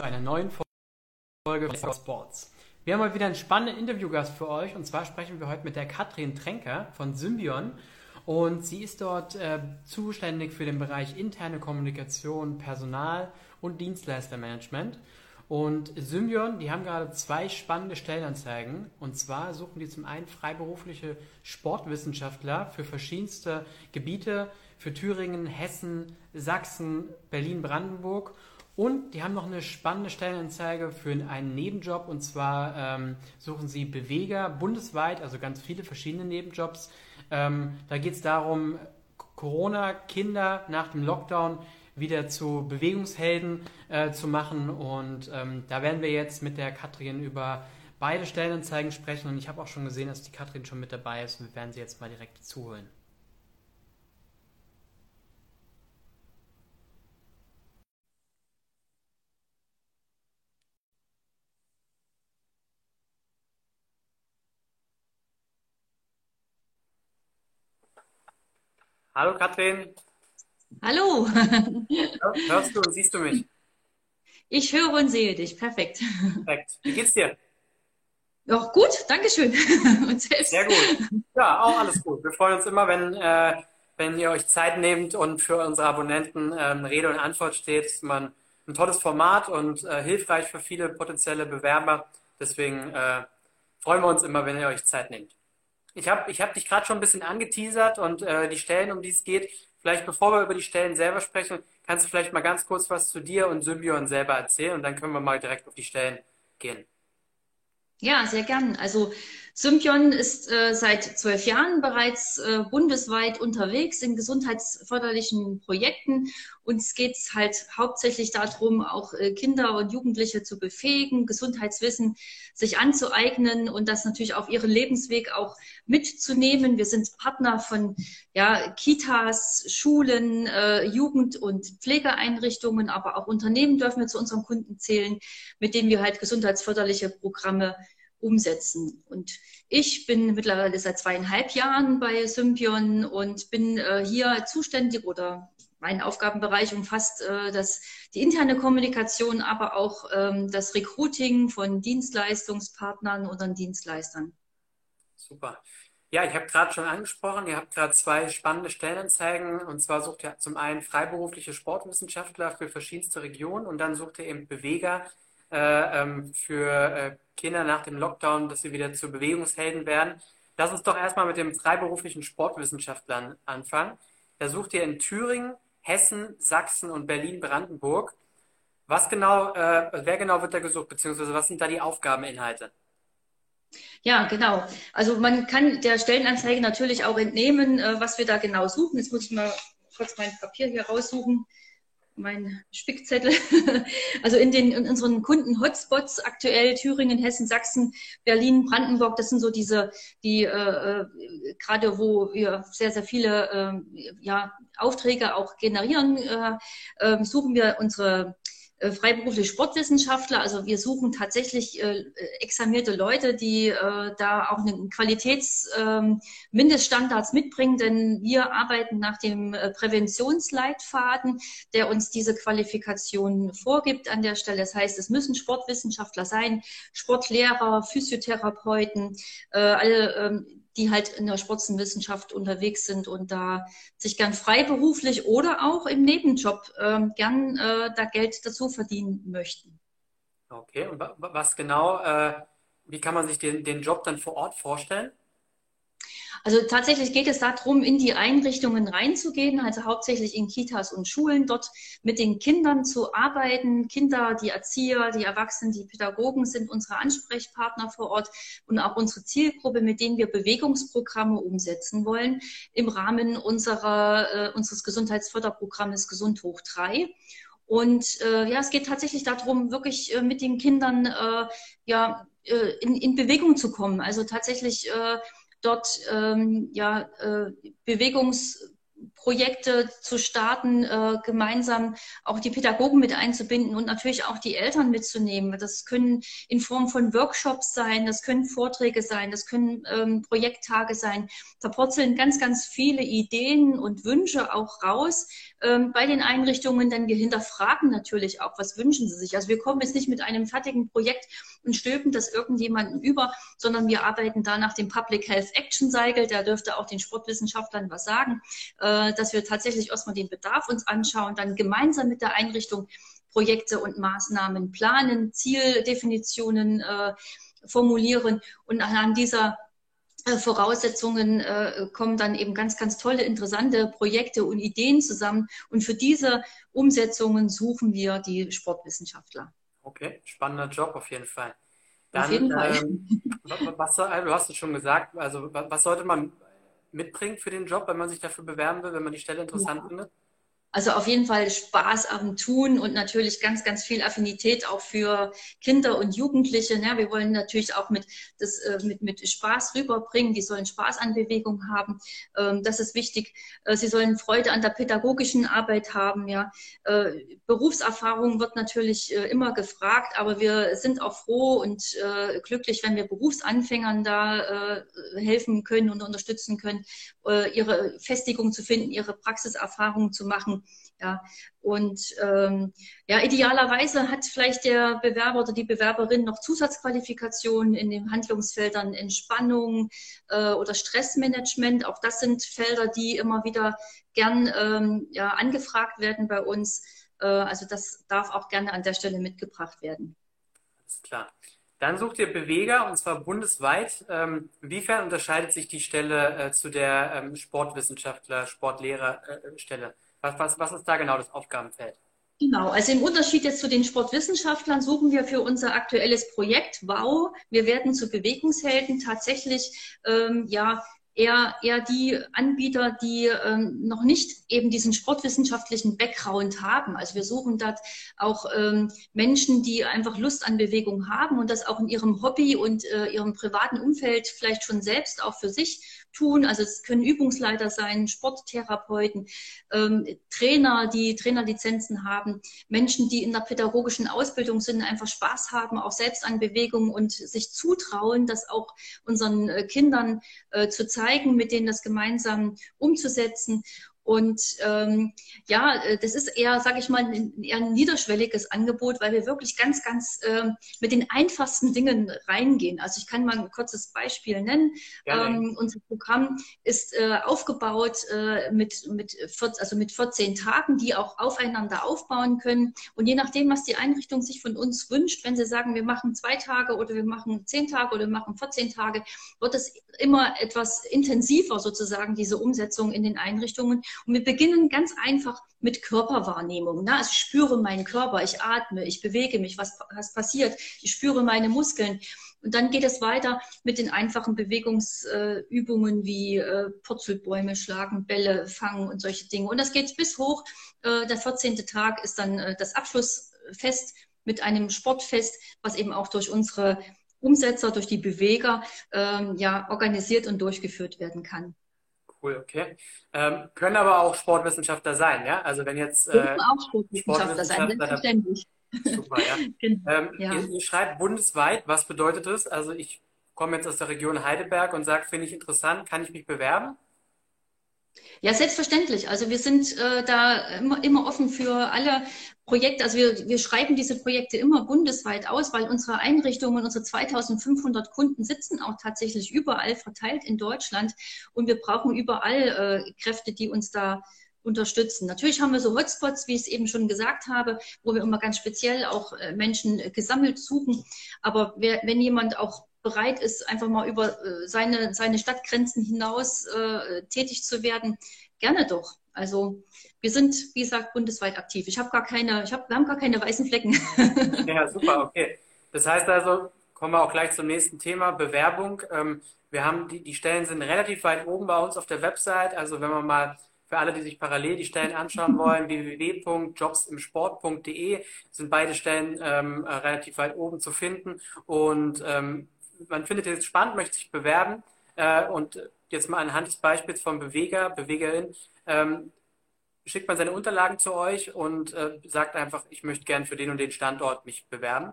zu einer neuen Folge von Sports. Wir haben mal wieder einen spannenden Interviewgast für euch und zwar sprechen wir heute mit der Katrin Tränker von Symbion und sie ist dort äh, zuständig für den Bereich interne Kommunikation, Personal und Dienstleistermanagement. Und Symbion, die haben gerade zwei spannende Stellenanzeigen. Und zwar suchen die zum einen freiberufliche Sportwissenschaftler für verschiedenste Gebiete, für Thüringen, Hessen, Sachsen, Berlin, Brandenburg. Und die haben noch eine spannende Stellenanzeige für einen Nebenjob. Und zwar ähm, suchen sie Beweger bundesweit, also ganz viele verschiedene Nebenjobs. Ähm, da geht es darum, Corona-Kinder nach dem Lockdown wieder zu Bewegungshelden äh, zu machen. Und ähm, da werden wir jetzt mit der Katrin über beide Stellenanzeigen sprechen. Und ich habe auch schon gesehen, dass die Katrin schon mit dabei ist. Und wir werden sie jetzt mal direkt zuholen. Hallo Katrin. Hallo. Hörst du und siehst du mich? Ich höre und sehe dich. Perfekt. Perfekt. Wie geht's dir? Doch, gut, Dankeschön. Und selbst? Sehr gut. Ja, auch alles gut. Wir freuen uns immer, wenn, äh, wenn ihr euch Zeit nehmt und für unsere Abonnenten ähm, Rede und Antwort steht. Das ist immer ein, ein tolles Format und äh, hilfreich für viele potenzielle Bewerber. Deswegen äh, freuen wir uns immer, wenn ihr euch Zeit nehmt. Ich habe ich hab dich gerade schon ein bisschen angeteasert und äh, die Stellen, um die es geht, Vielleicht bevor wir über die Stellen selber sprechen, kannst du vielleicht mal ganz kurz was zu dir und Symbion selber erzählen und dann können wir mal direkt auf die Stellen gehen. Ja, sehr gern. Also Sympion ist äh, seit zwölf Jahren bereits äh, bundesweit unterwegs in gesundheitsförderlichen Projekten. Uns geht es halt hauptsächlich darum, auch äh, Kinder und Jugendliche zu befähigen, Gesundheitswissen sich anzueignen und das natürlich auf ihren Lebensweg auch mitzunehmen. Wir sind Partner von ja, Kitas, Schulen, äh, Jugend- und Pflegeeinrichtungen, aber auch Unternehmen dürfen wir zu unseren Kunden zählen, mit denen wir halt gesundheitsförderliche Programme umsetzen. Und ich bin mittlerweile seit zweieinhalb Jahren bei Sympion und bin äh, hier zuständig oder mein Aufgabenbereich umfasst äh, das, die interne Kommunikation, aber auch ähm, das Recruiting von Dienstleistungspartnern oder Dienstleistern. Super. Ja, ich habe gerade schon angesprochen, ihr habt gerade zwei spannende Stellenanzeigen. Und zwar sucht ihr zum einen freiberufliche Sportwissenschaftler für verschiedenste Regionen und dann sucht ihr eben Beweger äh, ähm, für äh, Kinder nach dem Lockdown, dass sie wieder zu Bewegungshelden werden. Lass uns doch erstmal mit dem freiberuflichen Sportwissenschaftlern anfangen. Da sucht ihr in Thüringen, Hessen, Sachsen und Berlin-Brandenburg. Was genau, äh, wer genau wird da gesucht, beziehungsweise was sind da die Aufgabeninhalte? Ja, genau. Also man kann der Stellenanzeige natürlich auch entnehmen, äh, was wir da genau suchen. Jetzt muss ich mal kurz mein Papier hier raussuchen mein Spickzettel. Also in den in unseren Kunden-Hotspots aktuell Thüringen, Hessen, Sachsen, Berlin, Brandenburg, das sind so diese, die äh, äh gerade wo wir sehr, sehr viele äh, ja, Aufträge auch generieren, äh, äh, suchen wir unsere äh, freiberufliche Sportwissenschaftler. Also wir suchen tatsächlich äh, examinierte Leute, die äh, da auch einen Qualitätsmindeststandards ähm, mitbringen, denn wir arbeiten nach dem äh, Präventionsleitfaden, der uns diese Qualifikation vorgibt an der Stelle. Das heißt, es müssen Sportwissenschaftler sein, Sportlehrer, Physiotherapeuten, äh, alle ähm, die halt in der Spitzenwissenschaft unterwegs sind und da sich gern freiberuflich oder auch im Nebenjob äh, gern äh, da Geld dazu verdienen möchten. Okay, und was genau, äh, wie kann man sich den, den Job dann vor Ort vorstellen? Also tatsächlich geht es darum, in die Einrichtungen reinzugehen, also hauptsächlich in Kitas und Schulen, dort mit den Kindern zu arbeiten. Kinder, die Erzieher, die Erwachsenen, die Pädagogen sind unsere Ansprechpartner vor Ort und auch unsere Zielgruppe, mit denen wir Bewegungsprogramme umsetzen wollen im Rahmen unserer, äh, unseres Gesundheitsförderprogrammes Gesund hoch 3. Und äh, ja, es geht tatsächlich darum, wirklich äh, mit den Kindern äh, ja, äh, in, in Bewegung zu kommen. Also tatsächlich äh, dort ähm, ja, äh, Bewegungs Projekte zu starten, äh, gemeinsam auch die Pädagogen mit einzubinden und natürlich auch die Eltern mitzunehmen. Das können in Form von Workshops sein, das können Vorträge sein, das können ähm, Projekttage sein. Da purzeln ganz, ganz viele Ideen und Wünsche auch raus ähm, bei den Einrichtungen, denn wir hinterfragen natürlich auch, was wünschen sie sich. Also wir kommen jetzt nicht mit einem fertigen Projekt und stülpen das irgendjemanden über, sondern wir arbeiten da nach dem Public Health Action Cycle, der dürfte auch den Sportwissenschaftlern was sagen. Äh, dass wir tatsächlich erstmal den Bedarf uns anschauen, dann gemeinsam mit der Einrichtung Projekte und Maßnahmen planen, Zieldefinitionen äh, formulieren und anhand dieser Voraussetzungen äh, kommen dann eben ganz, ganz tolle, interessante Projekte und Ideen zusammen. Und für diese Umsetzungen suchen wir die Sportwissenschaftler. Okay, spannender Job auf jeden Fall. Dann, auf jeden Fall. Ähm, was, du hast es schon gesagt, also was sollte man mitbringt für den Job, wenn man sich dafür bewerben will, wenn man die Stelle interessant ja. findet? Also auf jeden Fall Spaß am Tun und natürlich ganz, ganz viel Affinität auch für Kinder und Jugendliche. Ja, wir wollen natürlich auch mit, das, äh, mit, mit Spaß rüberbringen. Die sollen Spaß an Bewegung haben. Ähm, das ist wichtig. Äh, sie sollen Freude an der pädagogischen Arbeit haben. Ja. Äh, Berufserfahrung wird natürlich immer gefragt, aber wir sind auch froh und glücklich, wenn wir Berufsanfängern da helfen können und unterstützen können, ihre Festigung zu finden, ihre Praxiserfahrung zu machen ja, und ähm, ja, idealerweise hat vielleicht der Bewerber oder die Bewerberin noch Zusatzqualifikationen in den Handlungsfeldern Entspannung äh, oder Stressmanagement. Auch das sind Felder, die immer wieder gern ähm, ja, angefragt werden bei uns. Äh, also das darf auch gerne an der Stelle mitgebracht werden. Alles klar. Dann sucht ihr Beweger und zwar bundesweit. Ähm, inwiefern unterscheidet sich die Stelle äh, zu der ähm, Sportwissenschaftler, Sportlehrerstelle? Äh, was, was, was ist da genau das Aufgabenfeld? Genau, also im Unterschied jetzt zu den Sportwissenschaftlern suchen wir für unser aktuelles Projekt WOW, wir werden zu Bewegungshelden tatsächlich ähm, ja eher, eher die Anbieter, die ähm, noch nicht eben diesen sportwissenschaftlichen Background haben. Also wir suchen dort auch ähm, Menschen, die einfach Lust an Bewegung haben und das auch in ihrem Hobby und äh, ihrem privaten Umfeld vielleicht schon selbst auch für sich tun. Also es können Übungsleiter sein, Sporttherapeuten, ähm, Trainer, die Trainerlizenzen haben, Menschen, die in der pädagogischen Ausbildung sind, einfach Spaß haben, auch selbst an Bewegung und sich zutrauen, das auch unseren äh, Kindern äh, zu zeigen, mit denen das gemeinsam umzusetzen. Und ähm, ja, äh, das ist eher, sage ich mal, ein, eher ein niederschwelliges Angebot, weil wir wirklich ganz, ganz äh, mit den einfachsten Dingen reingehen. Also ich kann mal ein kurzes Beispiel nennen. Ähm, unser Programm ist äh, aufgebaut äh, mit, mit, 14, also mit 14 Tagen, die auch aufeinander aufbauen können. Und je nachdem, was die Einrichtung sich von uns wünscht, wenn sie sagen, wir machen zwei Tage oder wir machen zehn Tage oder wir machen 14 Tage, wird es immer etwas intensiver sozusagen, diese Umsetzung in den Einrichtungen. Und wir beginnen ganz einfach mit Körperwahrnehmung. Ne? Also ich spüre meinen Körper, ich atme, ich bewege mich, was, was passiert, ich spüre meine Muskeln. Und dann geht es weiter mit den einfachen Bewegungsübungen wie äh, Purzelbäume schlagen, Bälle fangen und solche Dinge. Und das geht bis hoch. Äh, der 14. Tag ist dann äh, das Abschlussfest mit einem Sportfest, was eben auch durch unsere Umsetzer, durch die Beweger ähm, ja organisiert und durchgeführt werden kann. Cool, okay. Ähm, können aber auch Sportwissenschaftler sein, ja? Also wenn jetzt äh, auch Sportwissenschaftler, sein, selbstverständlich. Super, ja. genau, ähm, ja. Ihr, ihr, schreibt bundesweit, was bedeutet das? Also ich komme jetzt aus der Region Heidelberg und sage, finde ich interessant, kann ich mich bewerben? Ja, selbstverständlich. Also wir sind äh, da immer, immer offen für alle Projekte. Also wir, wir schreiben diese Projekte immer bundesweit aus, weil unsere Einrichtungen, unsere 2500 Kunden sitzen auch tatsächlich überall verteilt in Deutschland und wir brauchen überall äh, Kräfte, die uns da unterstützen. Natürlich haben wir so Hotspots, wie ich es eben schon gesagt habe, wo wir immer ganz speziell auch äh, Menschen äh, gesammelt suchen. Aber wer, wenn jemand auch bereit ist, einfach mal über äh, seine, seine Stadtgrenzen hinaus äh, tätig zu werden, gerne doch. Also wir sind, wie gesagt, bundesweit aktiv. Ich habe gar keine, ich hab, wir haben gar keine weißen Flecken. ja, super, okay. Das heißt also, kommen wir auch gleich zum nächsten Thema, Bewerbung. Ähm, wir haben die, die Stellen sind relativ weit oben bei uns auf der Website. Also wenn man mal für alle, die sich parallel die Stellen anschauen wollen, www.jobsimsport.de sind beide Stellen ähm, relativ weit oben zu finden. Und ähm, man findet es spannend, möchte sich bewerben äh, und jetzt mal anhand des Beispiels von Beweger, Bewegerin, ähm, schickt man seine Unterlagen zu euch und äh, sagt einfach, ich möchte gern für den und den Standort mich bewerben?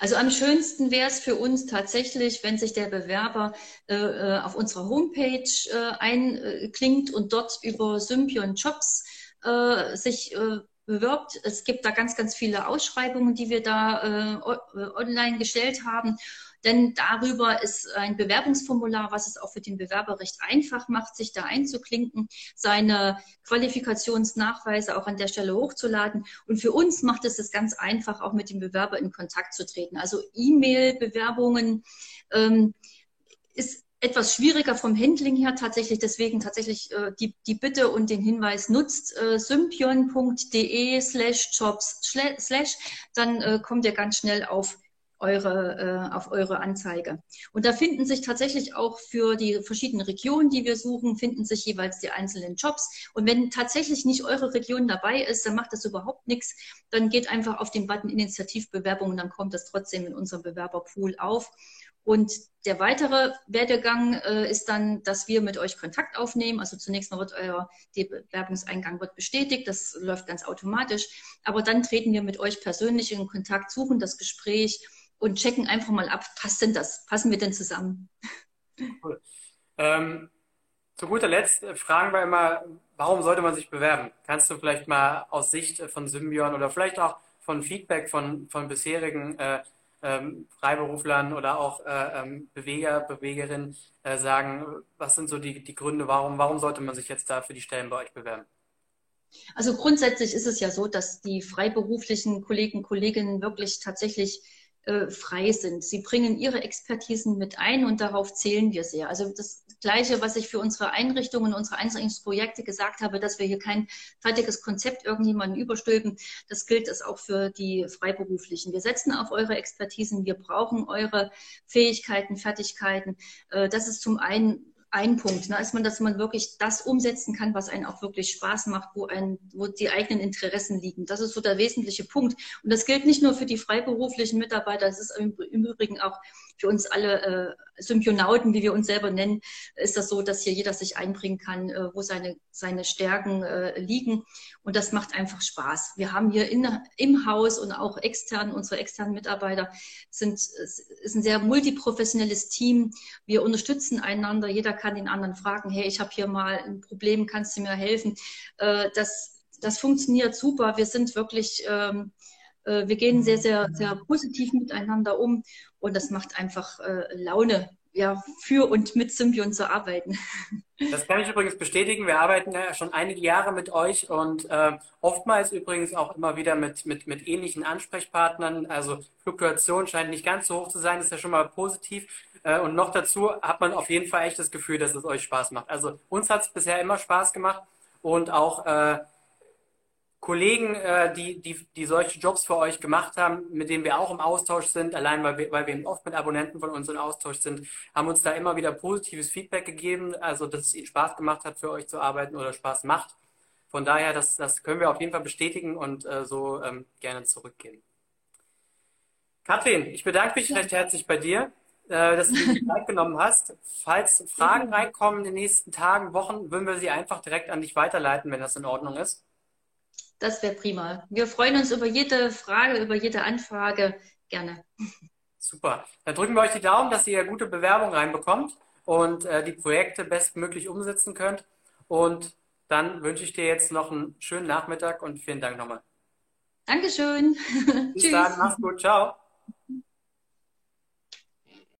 Also am schönsten wäre es für uns tatsächlich, wenn sich der Bewerber äh, äh auf unserer Homepage äh, einklingt und dort über Sympion Jobs äh, sich äh, bewirbt. Es gibt da ganz, ganz viele Ausschreibungen, die wir da online gestellt haben. Denn darüber ist ein Bewerbungsformular, was es auch für den Bewerber recht einfach macht, sich da einzuklinken, seine Qualifikationsnachweise auch an der Stelle hochzuladen. Und für uns macht es das ganz einfach, auch mit dem Bewerber in Kontakt zu treten. Also E-Mail-Bewerbungen ähm, ist etwas schwieriger vom Handling her tatsächlich. Deswegen tatsächlich äh, die, die Bitte und den Hinweis nutzt äh, sympion.de slash jobs slash, dann äh, kommt ihr ganz schnell auf eure, äh, auf eure Anzeige. Und da finden sich tatsächlich auch für die verschiedenen Regionen, die wir suchen, finden sich jeweils die einzelnen Jobs. Und wenn tatsächlich nicht eure Region dabei ist, dann macht das überhaupt nichts. Dann geht einfach auf den Button Initiativbewerbung und dann kommt das trotzdem in unserem Bewerberpool auf. Und der weitere Werdegang äh, ist dann, dass wir mit euch Kontakt aufnehmen. Also zunächst mal wird euer Bewerbungseingang wird bestätigt, das läuft ganz automatisch. Aber dann treten wir mit euch persönlich in Kontakt, suchen das Gespräch und checken einfach mal ab, passt denn das? Passen wir denn zusammen? Cool. Ähm, zu guter Letzt fragen wir immer, warum sollte man sich bewerben? Kannst du vielleicht mal aus Sicht von Symbion oder vielleicht auch von Feedback von, von bisherigen äh, ähm, Freiberuflern oder auch äh, ähm, Beweger, Bewegerinnen äh, sagen, was sind so die, die Gründe, warum, warum sollte man sich jetzt da für die Stellen bei euch bewerben? Also grundsätzlich ist es ja so, dass die freiberuflichen Kollegen, Kolleginnen wirklich tatsächlich frei sind. Sie bringen ihre Expertisen mit ein und darauf zählen wir sehr. Also das Gleiche, was ich für unsere Einrichtungen, unsere Einrichtungsprojekte gesagt habe, dass wir hier kein fertiges Konzept irgendjemanden überstülpen, das gilt es auch für die Freiberuflichen. Wir setzen auf eure Expertisen, wir brauchen eure Fähigkeiten, Fertigkeiten. Äh, das ist zum einen ein Punkt, ne, ist man, dass man wirklich das umsetzen kann, was einen auch wirklich Spaß macht, wo, ein, wo die eigenen Interessen liegen. Das ist so der wesentliche Punkt. Und das gilt nicht nur für die freiberuflichen Mitarbeiter, das ist im, im Übrigen auch für uns alle äh, Symbionauten, wie wir uns selber nennen, ist das so, dass hier jeder sich einbringen kann, äh, wo seine, seine Stärken äh, liegen. Und das macht einfach Spaß. Wir haben hier in, im Haus und auch extern, unsere externen Mitarbeiter sind, ist ein sehr multiprofessionelles Team. Wir unterstützen einander. Jeder kann den anderen fragen, hey, ich habe hier mal ein Problem, kannst du mir helfen? Äh, das, das funktioniert super. Wir sind wirklich, ähm, äh, wir gehen sehr, sehr, sehr positiv miteinander um und das macht einfach äh, Laune, ja, für und mit Symbion zu arbeiten. Das kann ich übrigens bestätigen. Wir arbeiten ja schon einige Jahre mit euch und äh, oftmals übrigens auch immer wieder mit, mit, mit ähnlichen Ansprechpartnern. Also Fluktuation scheint nicht ganz so hoch zu sein, ist ja schon mal positiv. Äh, und noch dazu hat man auf jeden Fall echt das Gefühl, dass es euch Spaß macht. Also uns hat es bisher immer Spaß gemacht und auch äh, Kollegen, äh, die, die, die solche Jobs für euch gemacht haben, mit denen wir auch im Austausch sind, allein weil wir, weil wir oft mit Abonnenten von uns im Austausch sind, haben uns da immer wieder positives Feedback gegeben, also dass es ihnen Spaß gemacht hat, für euch zu arbeiten oder Spaß macht. Von daher, das, das können wir auf jeden Fall bestätigen und äh, so ähm, gerne zurückgeben. Kathrin, ich bedanke mich recht herzlich bei dir, äh, dass du die Zeit genommen hast. Falls Fragen reinkommen in den nächsten Tagen, Wochen, würden wir sie einfach direkt an dich weiterleiten, wenn das in Ordnung ist. Das wäre prima. Wir freuen uns über jede Frage, über jede Anfrage. Gerne. Super. Dann drücken wir euch die Daumen, dass ihr gute Bewerbungen reinbekommt und äh, die Projekte bestmöglich umsetzen könnt. Und dann wünsche ich dir jetzt noch einen schönen Nachmittag und vielen Dank nochmal. Dankeschön. Bis dann. Mach's gut. Ciao.